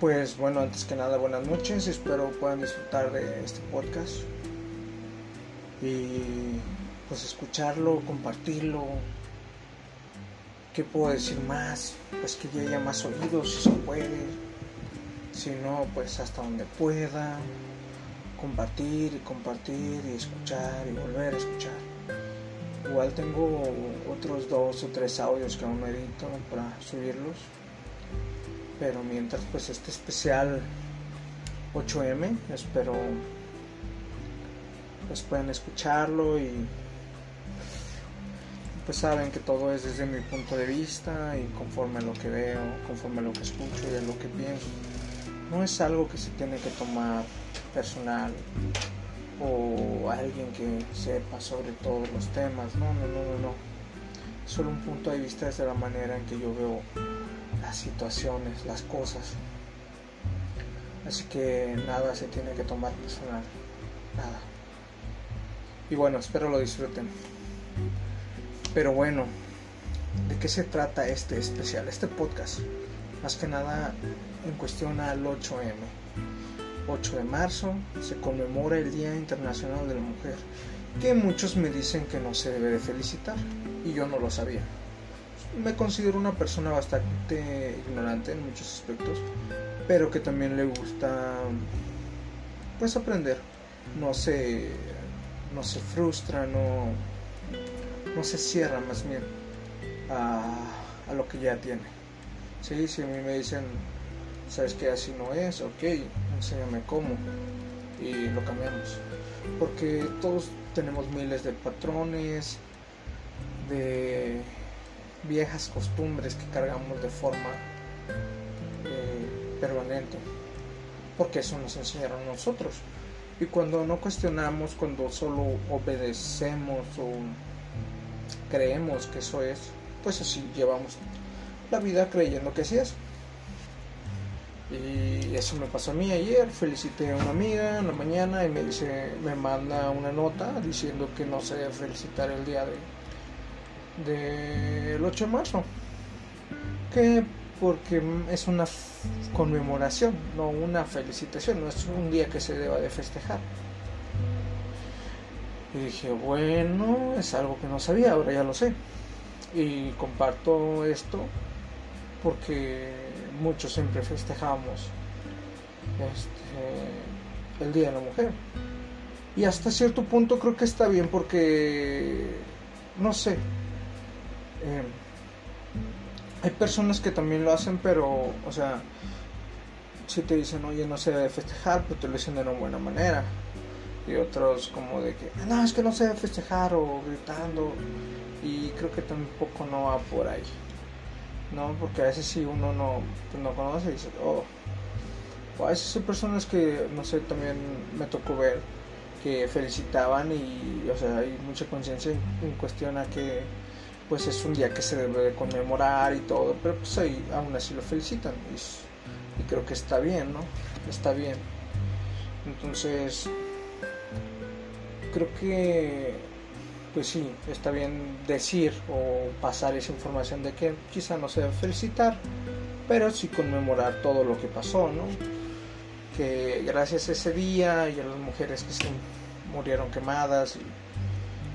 Pues bueno, antes que nada buenas noches, espero puedan disfrutar de este podcast y pues escucharlo, compartirlo. ¿Qué puedo decir más? Pues que llegue a más oídos si se puede, si no, pues hasta donde pueda, compartir y compartir y escuchar y volver a escuchar. Igual tengo otros dos o tres audios que aún edito para subirlos pero mientras pues este especial 8M espero pues puedan escucharlo y pues saben que todo es desde mi punto de vista y conforme a lo que veo, conforme a lo que escucho y a lo que pienso. No es algo que se tiene que tomar personal o alguien que sepa sobre todos los temas. No, no, no, no, no. Solo un punto de vista desde la manera en que yo veo las situaciones, las cosas. Así que nada se tiene que tomar personal. Nada. Y bueno, espero lo disfruten. Pero bueno, ¿de qué se trata este especial, este podcast? Más que nada en cuestión al 8M. 8 de marzo se conmemora el Día Internacional de la Mujer, que muchos me dicen que no se debe de felicitar, y yo no lo sabía me considero una persona bastante ignorante en muchos aspectos, pero que también le gusta pues aprender. No se no se frustra, no no se cierra más bien a, lo que ya tiene. Sí, si a mí me dicen, sabes que así no es, ok, enséñame cómo y lo cambiamos. Porque todos tenemos miles de patrones, de viejas costumbres que cargamos de forma eh, permanente, porque eso nos enseñaron nosotros. Y cuando no cuestionamos, cuando solo obedecemos o creemos que eso es, pues así llevamos la vida creyendo que así es. Y eso me pasó a mí ayer, felicité a una amiga en la mañana y me dice, me manda una nota diciendo que no sé felicitar el día de del 8 de marzo. Que porque es una conmemoración, no una felicitación, no es un día que se deba de festejar. Y dije, bueno, es algo que no sabía, ahora ya lo sé. Y comparto esto porque muchos siempre festejamos este, el Día de la Mujer. Y hasta cierto punto creo que está bien porque, no sé, eh, hay personas que también lo hacen, pero, o sea, si te dicen, oye, no se debe festejar, pero te lo dicen de una buena manera. Y otros como de que, no, es que no se debe festejar o gritando. Y creo que tampoco no va por ahí. ¿No? Porque a veces si uno no, pues no conoce, dice, oh. O a veces hay personas que, no sé, también me tocó ver que felicitaban y, o sea, hay mucha conciencia en cuestión a que pues es un día que se debe de conmemorar y todo, pero pues ahí aún así lo felicitan y, creo que está bien, ¿no? Está bien. Entonces, creo que, pues sí, está bien decir o pasar esa información de que quizá no se debe felicitar, pero sí conmemorar todo lo que pasó, ¿no? Que gracias a ese día y a las mujeres que se murieron quemadas y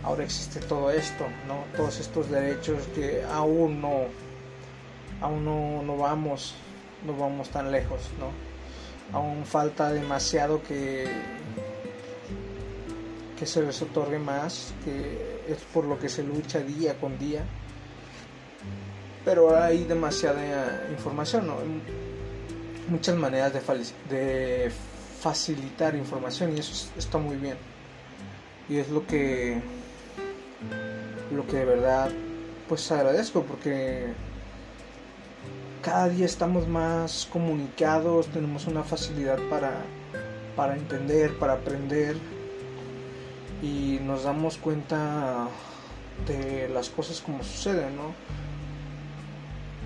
ahora existe todo esto, ¿no? Todos estos derechos que aún no, aún no, vamos, no vamos tan lejos, ¿no? Aún falta demasiado que, que se les otorgue más, que es por lo que se lucha día con día. Pero hay demasiada información, ¿no? Muchas maneras de, de facilitar información y eso está muy bien. Y es lo que lo que de verdad pues agradezco porque cada día estamos más comunicados, tenemos una facilidad para, para entender, para aprender y nos damos cuenta de las cosas como suceden, ¿no?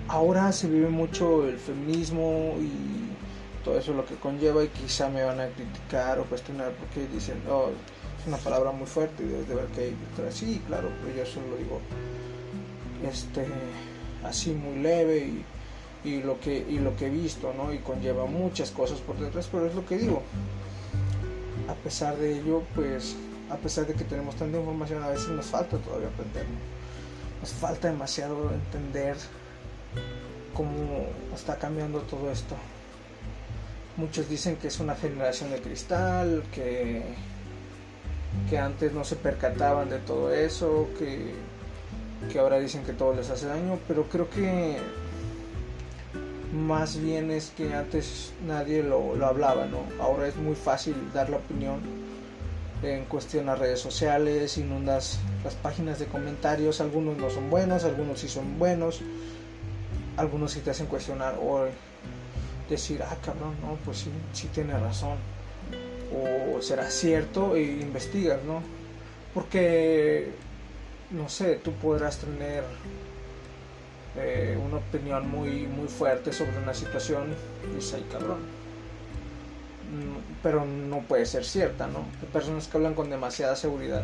Ahora se vive mucho el feminismo y todo eso lo que conlleva y quizá me van a criticar o cuestionar porque dicen, oh, una palabra muy fuerte y debes de ver que hay. Sí, claro, pero yo solo lo digo este, así muy leve y y lo que y lo que he visto no y conlleva muchas cosas por detrás pero es lo que digo. A pesar de ello pues a pesar de que tenemos tanta información a veces nos falta todavía aprender nos falta demasiado entender cómo está cambiando todo esto. Muchos dicen que es una generación de cristal que que antes no se percataban de todo eso que que ahora dicen que todo les hace daño pero creo que más bien es que antes nadie lo, hablaba, ¿no? Ahora es muy fácil dar la opinión en cuestión redes sociales, inundas las páginas de comentarios, algunos no son buenos, algunos sí son buenos, algunos sí te hacen cuestionar o decir, ah, cabrón, no, pues sí, sí tiene razón, o será cierto e investigas, ¿no? Porque, no sé, tú podrás tener eh, una opinión muy, muy fuerte sobre una situación y dices, ay cabrón. Pero no puede ser cierta, ¿no? Hay personas que hablan con demasiada seguridad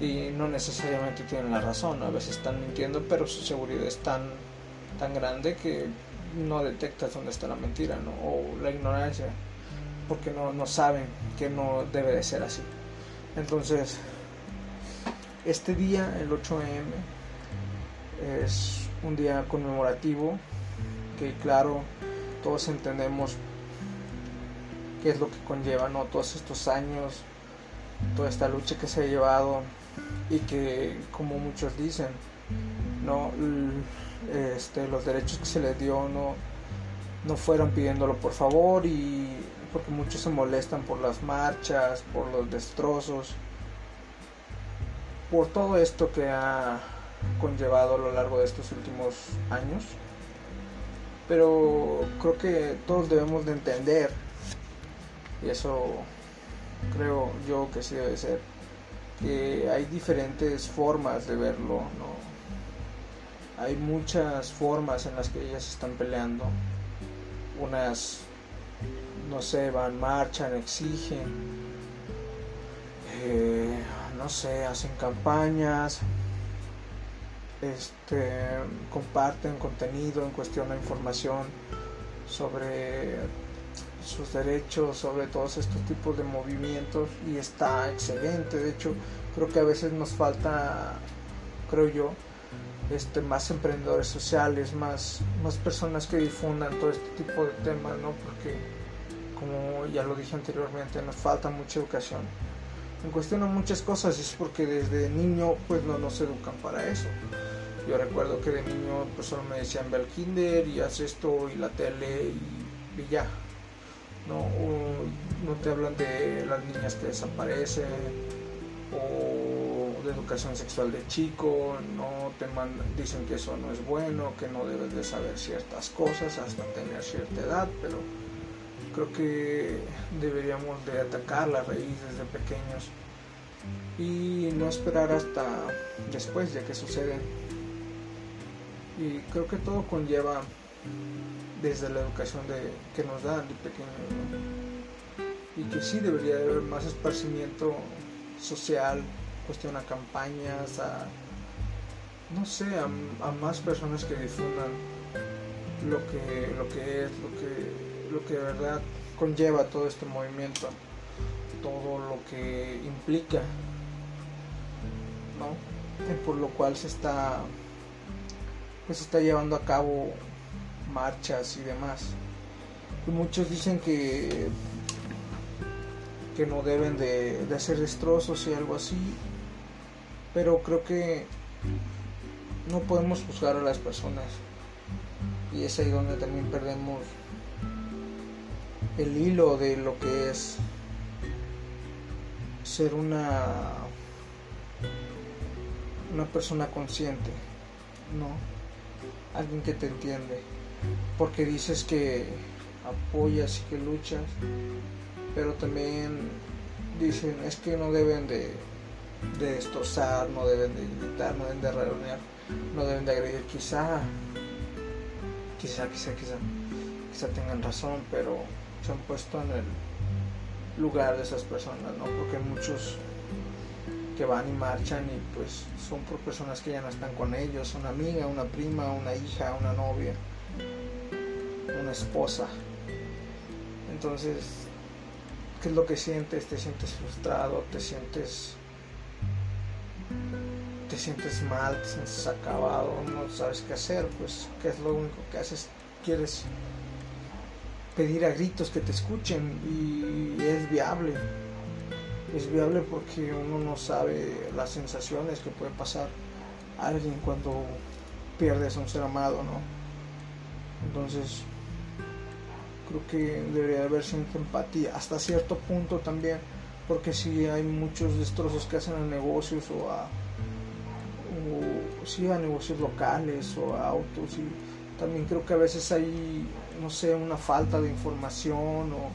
y no necesariamente tienen la razón, a veces están mintiendo, pero su seguridad es tan, tan grande que no detectas dónde está la mentira, ¿no? O la ignorancia, porque no, no saben que no debe de ser así. Entonces, este día, el 8M, es un día conmemorativo que claro todos entendemos qué es lo que conlleva ¿no? todos estos años toda esta lucha que se ha llevado y que como muchos dicen no este, los derechos que se les dio no no fueron pidiéndolo por favor y porque muchos se molestan por las marchas por los destrozos por todo esto que ha conllevado a lo largo de estos últimos años. Pero creo que todos debemos de entender, y eso creo yo que sí debe ser, que hay diferentes formas de verlo, ¿no? Hay muchas formas en las que ellas están peleando. Unas, no sé, van, marchan, exigen, eh, no sé, hacen campañas, este, comparten contenido en cuestión de información sobre sus derechos, sobre todos estos tipos de movimientos y está excelente. De hecho, creo que a veces nos falta, creo yo, este, más emprendedores sociales, más, más personas que difundan todo este tipo de temas, ¿no? Porque, como ya lo dije anteriormente, nos falta mucha educación. En cuestión muchas cosas es porque desde niño pues no nos educan para eso. Yo recuerdo que de niño pues solo me decían ve al kinder y haz esto y la tele y, ya. No, no te hablan de las niñas que desaparecen o de educación sexual de chico, no te mandan, dicen que eso no es bueno, que no debes de saber ciertas cosas hasta tener cierta edad, pero creo que deberíamos de atacar la raíz desde pequeños y no esperar hasta después ya que suceden. Y creo que todo conlleva desde la educación de, que nos dan de pequeños y que sí debería haber más esparcimiento social cuestión a campañas a no sé a, más personas que difundan lo que lo que es lo que lo que de verdad conlleva todo este movimiento todo lo que implica ¿no? por lo cual se está se está llevando a cabo marchas y demás. Y muchos dicen que, que no deben de, hacer destrozos y algo así, pero creo que no podemos juzgar a las personas. Y es ahí donde también perdemos el hilo de lo que es ser una una persona consciente, ¿no? alguien que te entiende, porque dices que apoyas y que luchas, pero también dicen es que no deben de, de destrozar, no deben de gritar, no deben de reunir, no deben de agredir, quizá, quizá, quizá, quizá, quizá tengan razón, pero se han puesto en el lugar de esas personas, ¿no? Porque muchos que van y marchan y pues son por personas que ya no están con ellos, una amiga, una prima, una hija, una novia. una esposa. Entonces, ¿qué es lo que sientes? Te sientes frustrado, te sientes te sientes mal, te sientes acabado, no sabes qué hacer, pues qué es lo único que haces, quieres pedir a gritos que te escuchen y es viable. Es viable porque uno no sabe las sensaciones que puede pasar alguien cuando pierdes a un ser amado, ¿no? Entonces, creo que debería haber cierta empatía, hasta cierto punto también, porque si hay muchos destrozos que hacen a negocios o a, o, a negocios locales o a autos, y también creo que a veces hay, no sé, una falta de información o,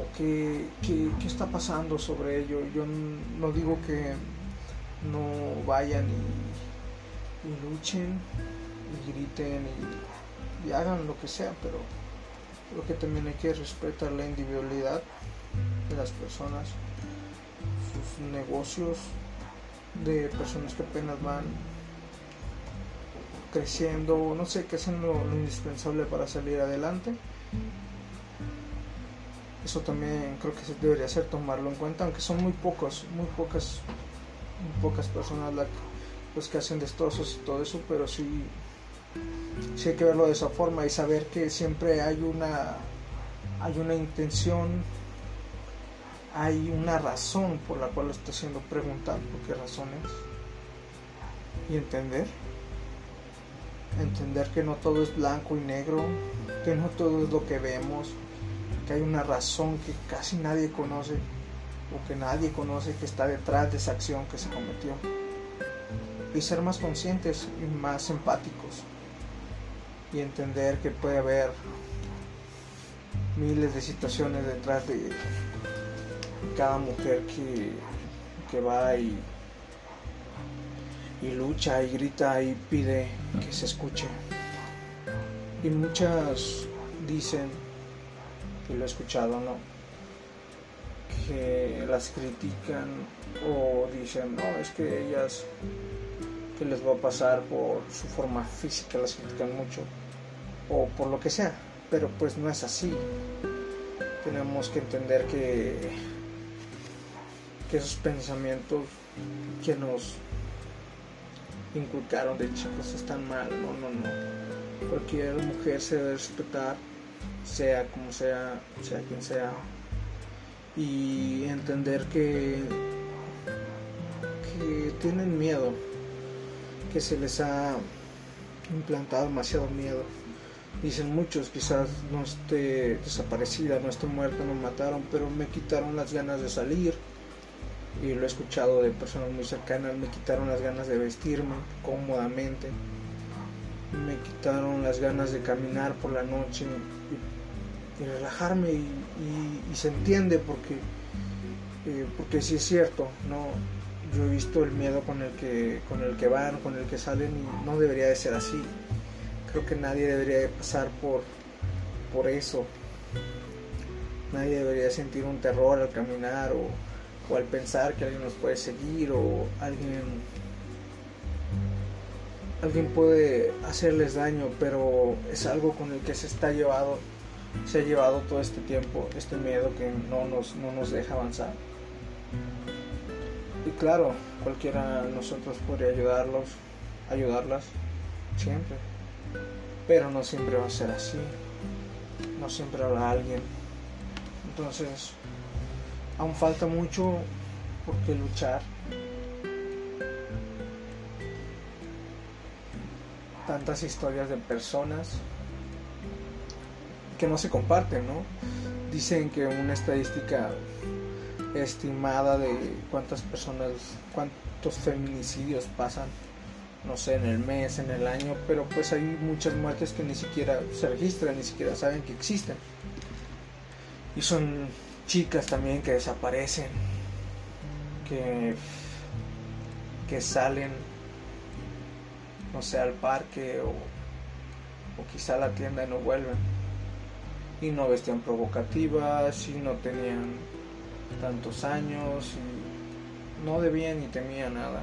o qué, qué, está pasando sobre ello. Yo no digo que no vayan y y luchen y griten y, hagan lo que sea, pero creo que también hay que respetar la individualidad de las personas, sus negocios, de personas que apenas van creciendo, no sé, que hacen lo, indispensable para salir adelante. Eso también creo que debería ser tomarlo en cuenta, aunque son muy pocos, muy pocas, muy pocas personas las pues que hacen destrozos y todo eso, pero sí, sí hay que verlo de esa forma y saber que siempre hay una, hay una intención, hay una razón por la cual lo está haciendo preguntar por qué razones y entender, entender que no todo es blanco y negro, que no todo es lo que vemos, que hay una razón que casi nadie conoce o que nadie conoce que está detrás de esa acción que se cometió. Y ser más conscientes y más empáticos. Y entender que puede haber miles de situaciones detrás de cada mujer que, que va y, y lucha y grita y pide que se escuche. Y muchas dicen, y lo he escuchado, ¿no? Que las critican o dicen, no, es que ellas les va a pasar por su forma física, las critican mucho, o por lo que sea, pero pues no es así. Tenemos que entender que, que esos pensamientos que nos inculcaron de chicos están mal, no, no, no. Cualquier mujer se debe respetar, sea como sea, sea quien sea, y entender que, que tienen miedo que se les ha implantado demasiado miedo. Dicen muchos, quizás no esté desaparecida, no esté muerta, no mataron, pero me quitaron las ganas de salir. Y lo he escuchado de personas muy cercanas, me quitaron las ganas de vestirme cómodamente. Me quitaron las ganas de caminar por la noche y, relajarme y, se entiende porque, eh, porque sí es cierto, no, yo he visto el miedo con el que con el que van, con el que salen y no debería de ser así. Creo que nadie debería de pasar por por eso. Nadie debería sentir un terror al caminar o, o al pensar que alguien nos puede seguir o alguien alguien puede hacerles daño, pero es algo con el que se está llevado se ha llevado todo este tiempo, este miedo que no nos, no nos deja avanzar. Y claro, cualquiera de nosotros podría ayudarlos, ayudarlas, siempre. Pero no siempre va a ser así. No siempre habrá alguien. Entonces, aún falta mucho por qué luchar. Tantas historias de personas que no se comparten, ¿no? Dicen que una estadística estimada de cuántas personas, cuántos feminicidios pasan, no sé, en el mes, en el año, pero pues hay muchas muertes que ni siquiera se registran, ni siquiera saben que existen. Y son chicas también que desaparecen, que, que salen, no sé, al parque o, o quizá a la tienda y no vuelven. Y no vestían provocativas, y no tenían tantos años y no debía ni temía nada.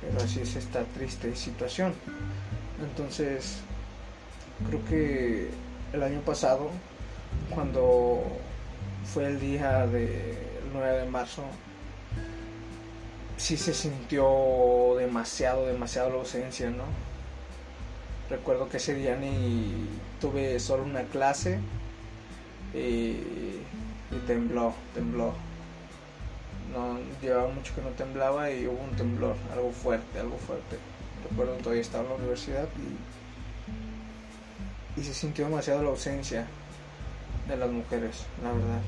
Pero así es esta triste situación. Entonces, creo que el año pasado, cuando fue el día del 9 de marzo, sí se sintió demasiado, demasiado la ausencia, ¿no? Recuerdo que ese día ni tuve solo una clase y, tembló, tembló. No, llevaba mucho que no temblaba y hubo un temblor, algo fuerte, algo fuerte. Recuerdo todavía estaba en la universidad y se sintió demasiado la ausencia de las mujeres, la verdad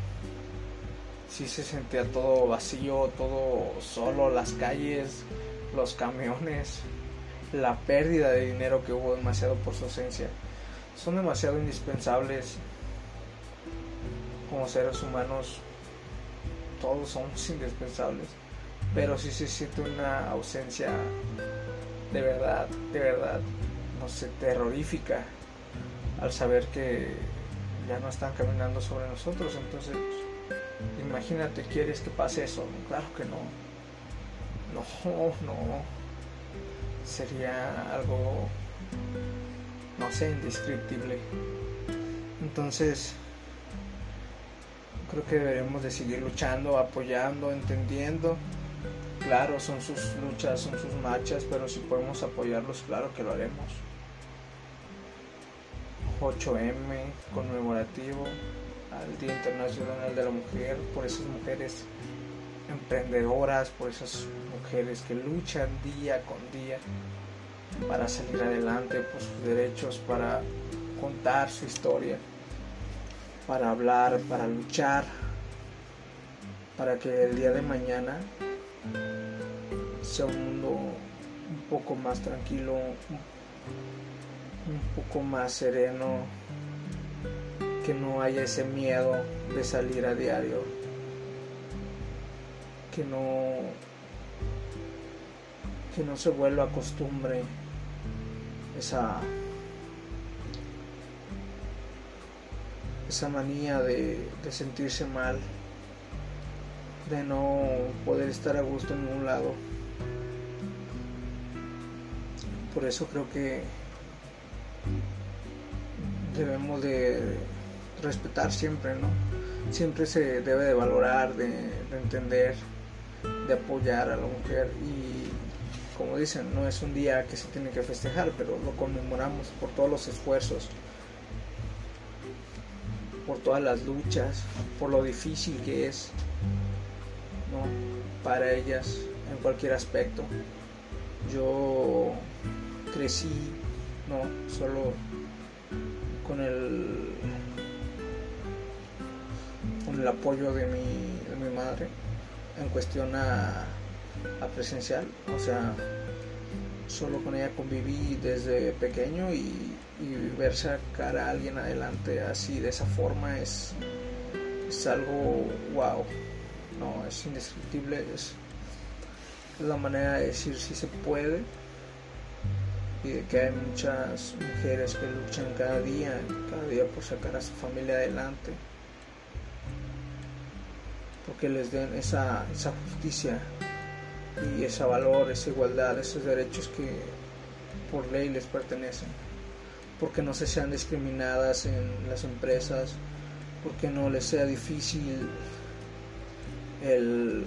sí se sentía todo vacío, todo solo, las calles, los camiones, la pérdida de dinero que hubo demasiado por su ausencia. Son demasiado indispensables como seres humanos, todos somos indispensables, pero sí se siente una ausencia de verdad, de verdad, no sé, terrorífica al saber que ya no están caminando sobre nosotros, entonces Imagínate, ¿quieres que pase eso? Claro que no. No, no. Sería algo, no sé, indescriptible. Entonces, creo que deberemos de seguir luchando, apoyando, entendiendo. Claro, son sus luchas, son sus marchas, pero si podemos apoyarlos, claro que lo haremos. 8M conmemorativo al Día Internacional de la Mujer, por esas mujeres emprendedoras, por esas mujeres que luchan día con día para salir adelante por sus derechos, para contar su historia, para hablar, para luchar, para que el día de mañana sea un mundo un poco más tranquilo, un poco más sereno, que no haya ese miedo de salir a diario, que no que no se vuelva costumbre esa esa manía de, de sentirse mal, de no poder estar a gusto en ningún lado. Por eso creo que debemos de respetar siempre, ¿no? Siempre se debe de valorar, de, entender, de apoyar a la mujer y como dicen, no es un día que se tiene que festejar, pero lo conmemoramos por todos los esfuerzos, por todas las luchas, por lo difícil que es, ¿no? Para ellas en cualquier aspecto. Yo crecí, ¿no? Solo con el el apoyo de mi, mi madre en cuestión a, presencial, o sea, solo con ella conviví desde pequeño y, ver sacar a alguien adelante así, de esa forma, es, es algo wow, no, es indescriptible, es la manera de decir si se puede y de que hay muchas mujeres que luchan cada día, cada día por sacar a su familia adelante. Porque les den esa, justicia y ese valor, esa igualdad, esos derechos que por ley les pertenecen, porque no se sean discriminadas en las empresas, porque no les sea difícil el,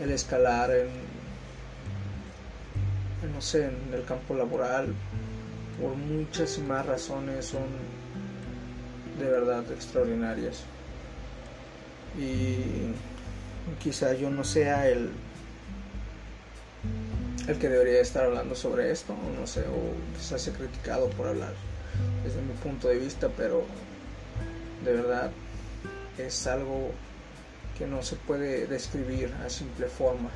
el escalar en, no sé, en el campo laboral, por muchas más razones son de verdad extraordinarias. Y quizá yo no sea el el que debería estar hablando sobre esto, no sé, o quizás sea criticado por hablar desde mi punto de vista, pero de verdad es algo que no se puede describir a simple forma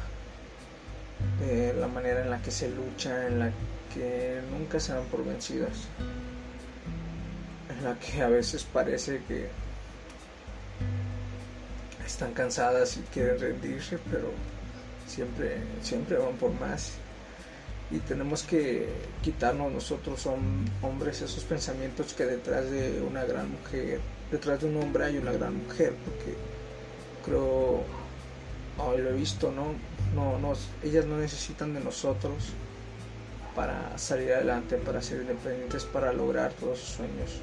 de la manera en la que se lucha, en la que nunca se dan por vencidas, en la que a veces parece que están cansadas y quieren rendirse, pero siempre, siempre van por más. Y tenemos que quitarnos nosotros, hombres, esos pensamientos que detrás de una gran mujer, detrás de un hombre hay una gran mujer, porque creo, hoy lo he visto, ¿no? No, no, ellas no necesitan de nosotros para salir adelante, para ser independientes, para lograr todos sus sueños.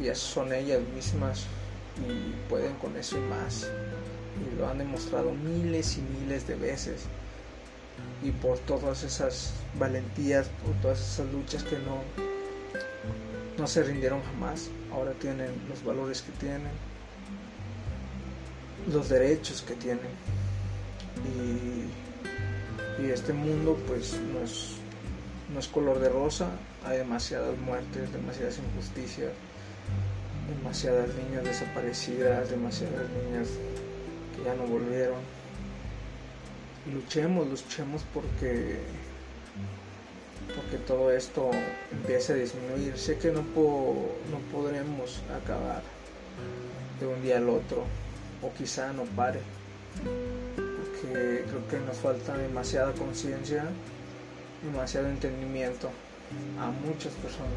Y son ellas mismas y pueden con eso y más. Y lo han demostrado miles y miles de veces. Y por todas esas valentías, por todas esas luchas que no, no se rindieron jamás. Ahora tienen los valores que tienen, los derechos que tienen. Y, este mundo pues no es, no es color de rosa, hay demasiadas muertes, demasiadas injusticias, demasiadas niñas desaparecidas, demasiadas niñas que ya no volvieron. Luchemos, luchemos porque porque todo esto empiece a disminuir. Sé que no, no podremos acabar de un día al otro, o quizá no pare, creo que nos falta demasiada conciencia, demasiado entendimiento a muchas personas,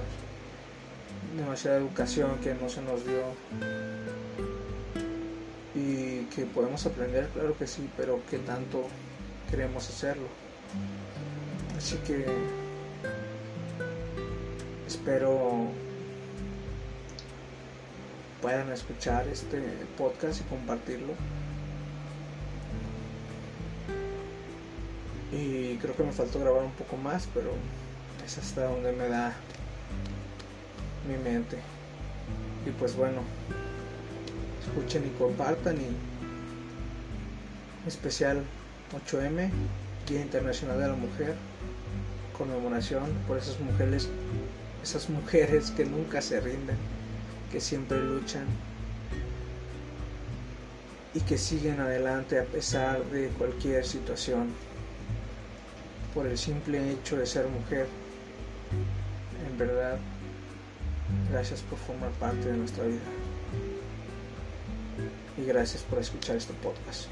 demasiada educación que no se nos dio y que podemos aprender, claro que sí, pero que tanto queremos hacerlo. Así que espero puedan escuchar este podcast y compartirlo. Creo que me faltó grabar un poco más, pero es hasta donde me da mi mente. Y pues bueno, escuchen y compartan y especial 8M, Día Internacional de la Mujer, conmemoración por esas mujeres, esas mujeres que nunca se rinden que siempre luchan y que siguen adelante a pesar de cualquier situación por el simple hecho de ser mujer. En verdad, gracias por formar parte de nuestra vida. Y gracias por escuchar este podcast.